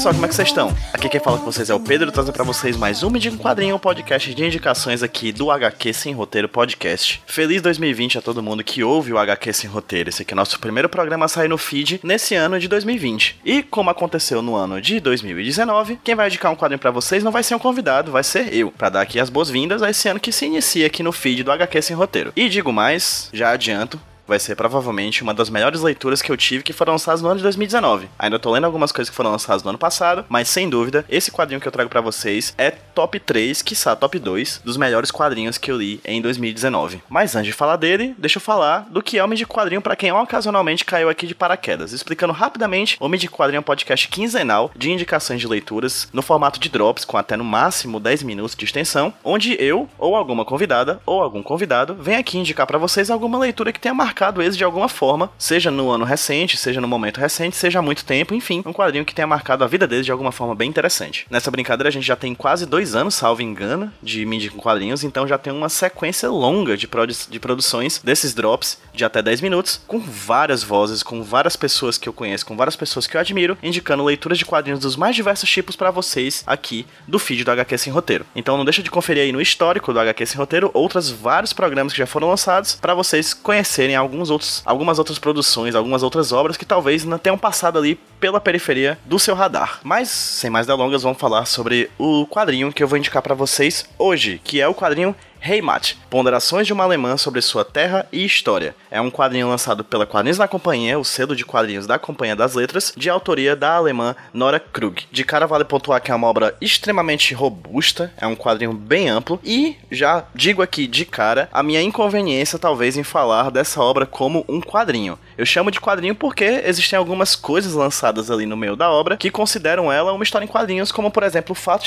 Pessoal, como é que vocês estão? Aqui quem fala com vocês é o Pedro, trazendo pra vocês mais um Me Diga um Quadrinho, um podcast de indicações aqui do HQ Sem Roteiro Podcast. Feliz 2020 a todo mundo que ouve o HQ Sem Roteiro. Esse aqui é nosso primeiro programa a sair no feed nesse ano de 2020. E como aconteceu no ano de 2019, quem vai indicar um quadrinho pra vocês não vai ser um convidado, vai ser eu, Pra dar aqui as boas-vindas a esse ano que se inicia aqui no feed do HQ Sem Roteiro. E digo mais, já adianto, vai ser provavelmente uma das melhores leituras que eu tive que foram lançadas no ano de 2019. Ainda tô lendo algumas coisas que foram lançadas no ano passado, mas sem dúvida, esse quadrinho que eu trago para vocês é top 3, quiçá top 2, dos melhores quadrinhos que eu li em 2019. Mas antes de falar dele, deixa eu falar do que é o Mídia Quadrinho para quem ocasionalmente caiu aqui de paraquedas. Explicando rapidamente, o Mídia Quadrinho é um podcast quinzenal de indicações de leituras no formato de drops, com até no máximo 10 minutos de extensão, onde eu, ou alguma convidada, ou algum convidado, vem aqui indicar para vocês alguma leitura que tenha marcado eles de alguma forma, seja no ano recente, seja no momento recente, seja há muito tempo, enfim, um quadrinho que tenha marcado a vida deles de alguma forma bem interessante. Nessa brincadeira a gente já tem quase dois anos, salvo engano, de mídia com quadrinhos, então já tem uma sequência longa de, produ de produções desses drops de até 10 minutos, com várias vozes, com várias pessoas que eu conheço, com várias pessoas que eu admiro, indicando leituras de quadrinhos dos mais diversos tipos para vocês aqui do feed do HQ Sem Roteiro. Então não deixa de conferir aí no histórico do HQ Sem Roteiro outros vários programas que já foram lançados para vocês conhecerem alguns outros, algumas outras produções, algumas outras obras que talvez não tenham passado ali pela periferia do seu radar. Mas, sem mais delongas, vamos falar sobre o quadrinho que eu vou indicar para vocês hoje, que é o quadrinho Heimat, Ponderações de uma Alemã sobre sua terra e história. É um quadrinho lançado pela Quadrinhos da Companhia, o selo de quadrinhos da Companhia das Letras, de autoria da alemã Nora Krug. De cara vale pontuar que é uma obra extremamente robusta, é um quadrinho bem amplo e já digo aqui de cara a minha inconveniência talvez em falar dessa obra como um quadrinho. Eu chamo de quadrinho porque existem algumas coisas lançadas ali no meio da obra que consideram ela uma história em quadrinhos, como por exemplo o fato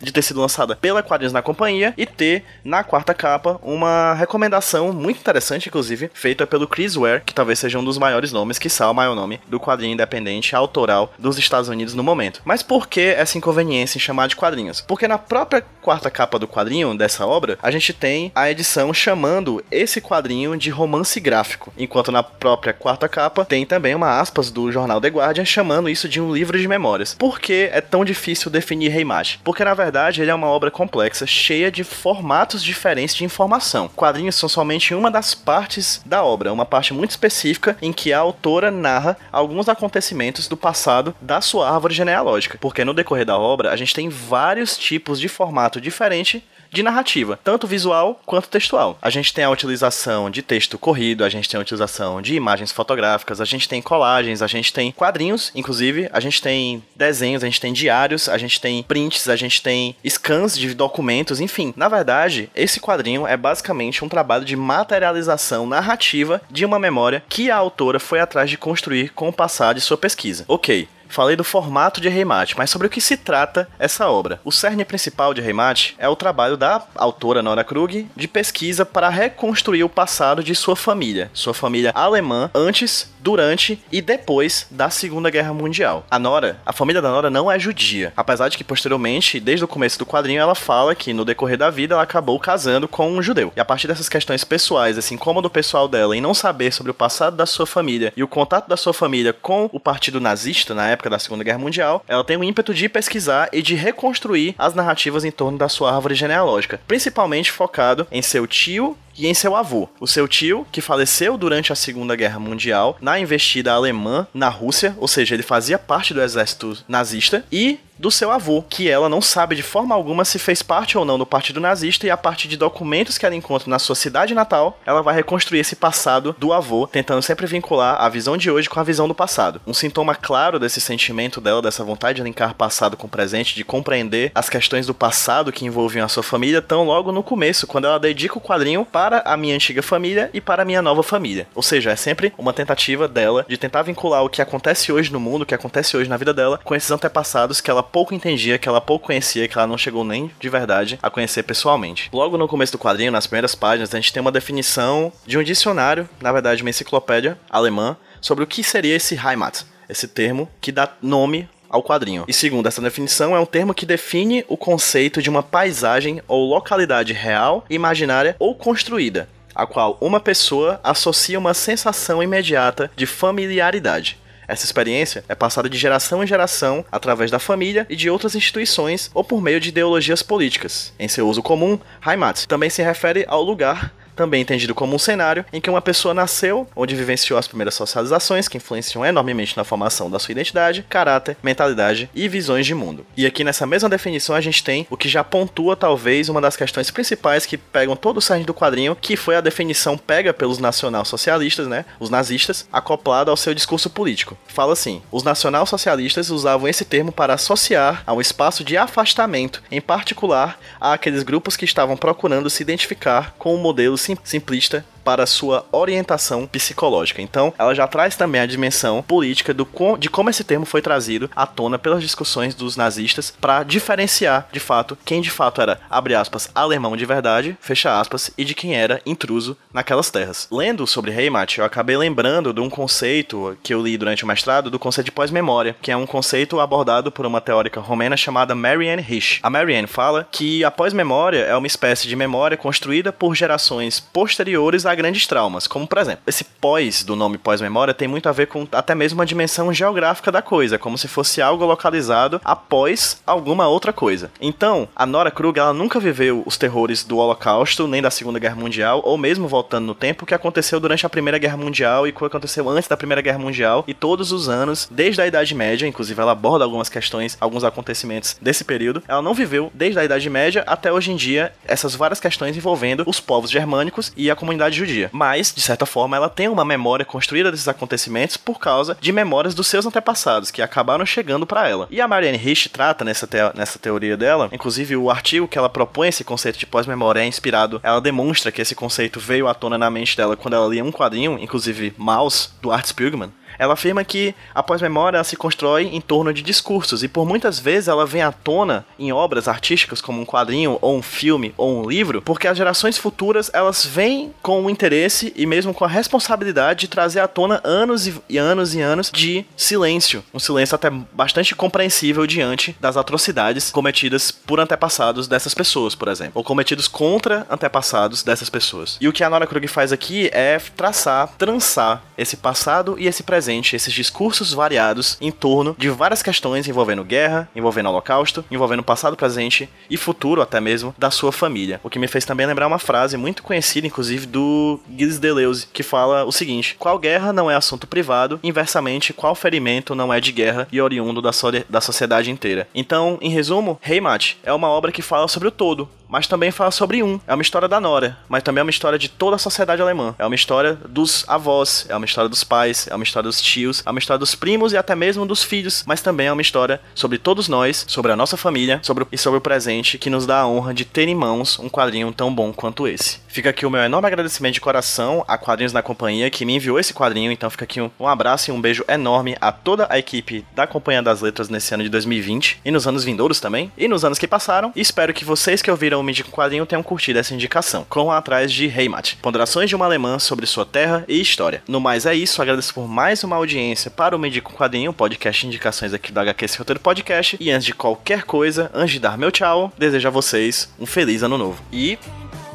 de ter, sido lançada pela Quadrinhos na Companhia e ter na quarta capa uma recomendação muito interessante, inclusive, feita pelo Chris Ware, que talvez seja um dos maiores nomes, que o maior nome, do quadrinho independente autoral dos Estados Unidos no momento. Mas por que essa inconveniência em chamar de quadrinhos? Porque na própria quarta capa do quadrinho dessa obra, a gente tem a edição chamando esse quadrinho de romance gráfico, enquanto na própria quarta capa tem também uma aspas do jornal The Guardian chamando isso de um livro de memórias. Por que é tão difícil definir Reimage? Porque na verdade ele é uma obra complexa, cheia de formatos diferentes de informação. Quadrinhos são somente uma das partes da obra, uma parte muito específica em que a autora narra alguns acontecimentos do passado da sua árvore genealógica. Porque no decorrer da obra a gente tem vários tipos de formato diferente de narrativa, tanto visual quanto textual. A gente tem a utilização de texto corrido, a gente tem a utilização de imagens fotográficas, a gente tem colagens, a gente tem quadrinhos, inclusive, a gente tem desenhos, a gente tem diários, a gente tem prints, a gente tem scans de documentos, enfim. Na verdade, esse quadrinho é basicamente um trabalho de materialização narrativa de uma memória que a autora foi atrás de construir com o passar de sua pesquisa. Ok, Falei do formato de Reimate, mas sobre o que se trata essa obra. O cerne principal de Reimate é o trabalho da autora Nora Krug de pesquisa para reconstruir o passado de sua família, sua família alemã, antes, durante e depois da Segunda Guerra Mundial. A Nora, a família da Nora não é judia, apesar de que posteriormente, desde o começo do quadrinho, ela fala que no decorrer da vida ela acabou casando com um judeu. E a partir dessas questões pessoais, assim como do pessoal dela, em não saber sobre o passado da sua família e o contato da sua família com o partido nazista na época época da Segunda Guerra Mundial, ela tem o ímpeto de pesquisar e de reconstruir as narrativas em torno da sua árvore genealógica, principalmente focado em seu tio e em seu avô. O seu tio, que faleceu durante a Segunda Guerra Mundial na investida alemã na Rússia, ou seja, ele fazia parte do exército nazista, e do seu avô, que ela não sabe de forma alguma se fez parte ou não do partido nazista, e a partir de documentos que ela encontra na sua cidade natal, ela vai reconstruir esse passado do avô, tentando sempre vincular a visão de hoje com a visão do passado. Um sintoma claro desse sentimento dela, dessa vontade de linkar passado com presente, de compreender as questões do passado que envolviam a sua família, tão logo no começo, quando ela dedica o quadrinho para para a minha antiga família e para a minha nova família. Ou seja, é sempre uma tentativa dela de tentar vincular o que acontece hoje no mundo, o que acontece hoje na vida dela, com esses antepassados que ela pouco entendia, que ela pouco conhecia, que ela não chegou nem de verdade a conhecer pessoalmente. Logo no começo do quadrinho, nas primeiras páginas, a gente tem uma definição de um dicionário, na verdade, uma enciclopédia alemã, sobre o que seria esse Heimat, esse termo que dá nome ao quadrinho. E segundo essa definição, é um termo que define o conceito de uma paisagem ou localidade real, imaginária ou construída, a qual uma pessoa associa uma sensação imediata de familiaridade. Essa experiência é passada de geração em geração através da família e de outras instituições ou por meio de ideologias políticas. Em seu uso comum, Heimat também se refere ao lugar também entendido como um cenário em que uma pessoa nasceu, onde vivenciou as primeiras socializações que influenciam enormemente na formação da sua identidade, caráter, mentalidade e visões de mundo. E aqui nessa mesma definição a gente tem o que já pontua talvez uma das questões principais que pegam todo o cerne do quadrinho, que foi a definição pega pelos nacional-socialistas, né, os nazistas, acoplada ao seu discurso político. Fala assim: os nacional-socialistas usavam esse termo para associar a um espaço de afastamento, em particular a aqueles grupos que estavam procurando se identificar com o modelo simplista para sua orientação psicológica. Então, ela já traz também a dimensão política do de como esse termo foi trazido à tona pelas discussões dos nazistas para diferenciar, de fato, quem de fato era, abre aspas, alemão de verdade, fecha aspas, e de quem era intruso naquelas terras. Lendo sobre Heimat, eu acabei lembrando de um conceito que eu li durante o mestrado, do conceito de pós-memória, que é um conceito abordado por uma teórica romena chamada Marianne Rich. A Marianne fala que a pós-memória é uma espécie de memória construída por gerações posteriores a grandes traumas, como por exemplo, esse pós do nome pós-memória tem muito a ver com até mesmo uma dimensão geográfica da coisa, como se fosse algo localizado após alguma outra coisa. Então, a Nora Krug, ela nunca viveu os terrores do Holocausto, nem da Segunda Guerra Mundial, ou mesmo voltando no tempo, que aconteceu durante a Primeira Guerra Mundial e o que aconteceu antes da Primeira Guerra Mundial, e todos os anos, desde a Idade Média, inclusive ela aborda algumas questões, alguns acontecimentos desse período, ela não viveu desde a Idade Média até hoje em dia essas várias questões envolvendo os povos germânicos e a comunidade judia. Mas, de certa forma, ela tem uma memória construída desses acontecimentos por causa de memórias dos seus antepassados, que acabaram chegando para ela. E a Marianne Rich trata nessa, te nessa teoria dela, inclusive o artigo que ela propõe esse conceito de pós-memória é inspirado, ela demonstra que esse conceito veio à tona na mente dela quando ela lia um quadrinho, inclusive Mouse, do Art Spiegelman, ela afirma que a pós-memória se constrói em torno de discursos e por muitas vezes ela vem à tona em obras artísticas como um quadrinho ou um filme ou um livro, porque as gerações futuras elas vêm com o interesse e mesmo com a responsabilidade de trazer à tona anos e anos e anos de silêncio, um silêncio até bastante compreensível diante das atrocidades cometidas por antepassados dessas pessoas, por exemplo, ou cometidos contra antepassados dessas pessoas. E o que a Nora Krug faz aqui é traçar, trançar esse passado e esse presente presente esses discursos variados em torno de várias questões envolvendo guerra, envolvendo holocausto, envolvendo passado, presente e futuro até mesmo da sua família. O que me fez também lembrar uma frase muito conhecida, inclusive, do Gilles Deleuze, que fala o seguinte: qual guerra não é assunto privado, inversamente, qual ferimento não é de guerra e oriundo da, so da sociedade inteira. Então, em resumo, Heimat é uma obra que fala sobre o todo, mas também fala sobre um. É uma história da Nora, mas também é uma história de toda a sociedade alemã. É uma história dos avós, é uma história dos pais, é uma história dos tios, é uma história dos primos e até mesmo dos filhos, mas também é uma história sobre todos nós, sobre a nossa família sobre, e sobre o presente que nos dá a honra de ter em mãos um quadrinho tão bom quanto esse. Fica aqui o meu enorme agradecimento de coração a Quadrinhos na Companhia que me enviou esse quadrinho, então fica aqui um, um abraço e um beijo enorme a toda a equipe da Companhia das Letras nesse ano de 2020 e nos anos vindouros também, e nos anos que passaram, e espero que vocês que ouviram o Mídia Quadrinho tenham curtido essa indicação. Corram atrás de Heimat, Ponderações de uma Alemã sobre sua terra e história. No mais é isso, agradeço por mais uma audiência para o Mídia Quadrinho, podcast de indicações aqui do HQ Esse Roteiro Podcast, e antes de qualquer coisa, antes de dar meu tchau, desejo a vocês um feliz ano novo. E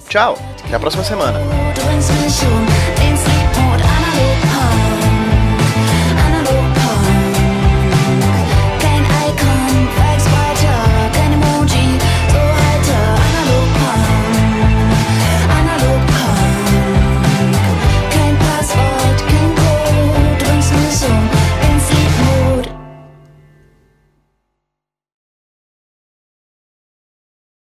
Tchau, até a próxima semana.